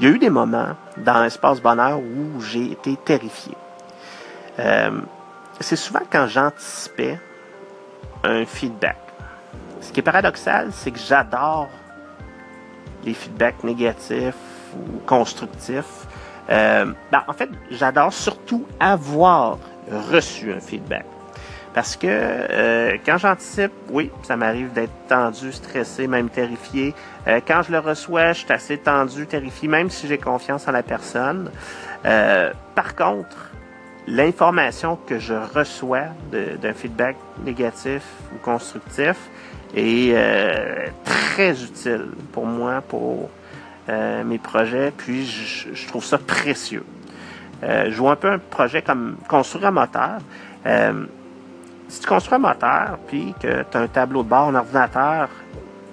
il y a eu des moments dans l'espace bonheur où j'ai été terrifié. Euh, c'est souvent quand j'anticipais un feedback. Ce qui est paradoxal, c'est que j'adore les feedbacks négatifs ou constructifs. Euh, ben, en fait, j'adore surtout avoir reçu un feedback. Parce que euh, quand j'anticipe, oui, ça m'arrive d'être tendu, stressé, même terrifié. Euh, quand je le reçois, je suis assez tendu, terrifié, même si j'ai confiance en la personne. Euh, par contre, l'information que je reçois d'un feedback négatif ou constructif est très utile pour moi, pour mes projets, puis je, je, trouve ça précieux. je vois un peu un projet comme construire un moteur si tu construis un moteur, puis que tu as un tableau de bord, un ordinateur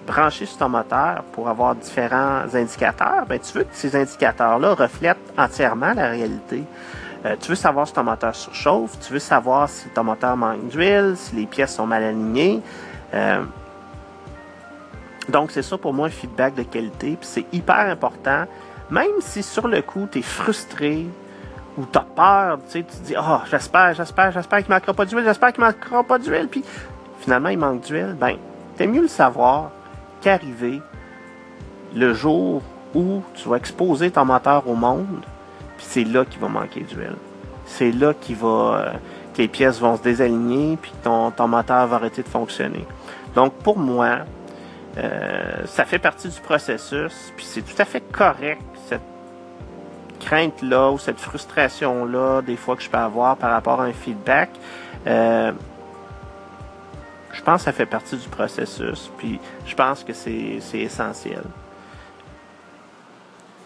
branché sur ton moteur pour avoir différents indicateurs, ben, tu veux que ces indicateurs-là reflètent entièrement la réalité. Euh, tu veux savoir si ton moteur surchauffe, tu veux savoir si ton moteur manque d'huile, si les pièces sont mal alignées. Euh, donc, c'est ça pour moi un feedback de qualité, puis c'est hyper important. Même si sur le coup, tu es frustré, ou t'as peur, tu sais, tu dis, oh, j'espère, j'espère, j'espère qu'il manquera pas d'huile, j'espère qu'il manquera pas d'huile, puis finalement il manque d'huile, ben, t'es mieux le savoir qu'arriver le jour où tu vas exposer ton moteur au monde, puis c'est là qu'il va manquer d'huile. C'est là qu'il va, euh, que les pièces vont se désaligner, puis ton, ton moteur va arrêter de fonctionner. Donc pour moi, euh, ça fait partie du processus, puis c'est tout à fait correct crainte-là ou cette frustration-là, des fois que je peux avoir par rapport à un feedback, euh, je pense que ça fait partie du processus. Puis je pense que c'est essentiel.